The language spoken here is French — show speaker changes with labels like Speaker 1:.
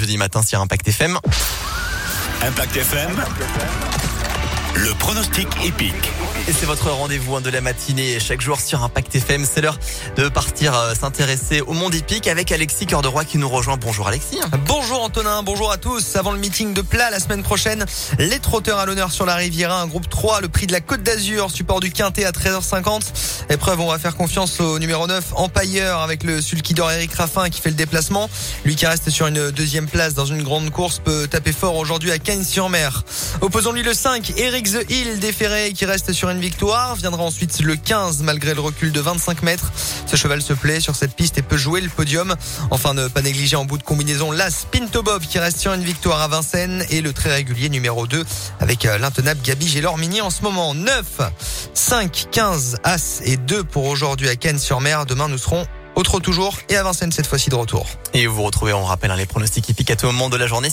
Speaker 1: jeudi matin sur Impact FM.
Speaker 2: Impact FM. Le pronostic épique.
Speaker 1: Et c'est votre rendez-vous hein, de la matinée chaque jour sur Impact FM. C'est l'heure de partir euh, s'intéresser au monde hippique avec Alexis Cœur de Roi qui nous rejoint. Bonjour Alexis.
Speaker 3: Bonjour Antonin, bonjour à tous. Avant le meeting de plat la semaine prochaine, les trotteurs à l'honneur sur la Riviera, un groupe 3, le prix de la Côte d'Azur, support du Quintet à 13h50. Épreuve, on va faire confiance au numéro 9, Empailleur, avec le sulkidor Eric Raffin qui fait le déplacement. Lui qui reste sur une deuxième place dans une grande course peut taper fort aujourd'hui à Cagnes-sur-Mer. Opposons-lui le 5, Eric The Hill déféré qui reste sur une victoire. Viendra ensuite le 15 malgré le recul de 25 mètres. Ce cheval se plaît sur cette piste et peut jouer le podium. Enfin, ne pas négliger en bout de combinaison l'As Pinto Bob qui reste sur une victoire à Vincennes et le très régulier numéro 2 avec euh, l'intenable Gabi Gélor-Mini en ce moment. 9, 5, 15, As et 2 pour aujourd'hui à Cannes-sur-Mer. Demain, nous serons au trot toujours et à Vincennes cette fois-ci de retour.
Speaker 1: Et vous retrouvez, on rappelle, hein, les pronostics hippiques à tout moment de la journée.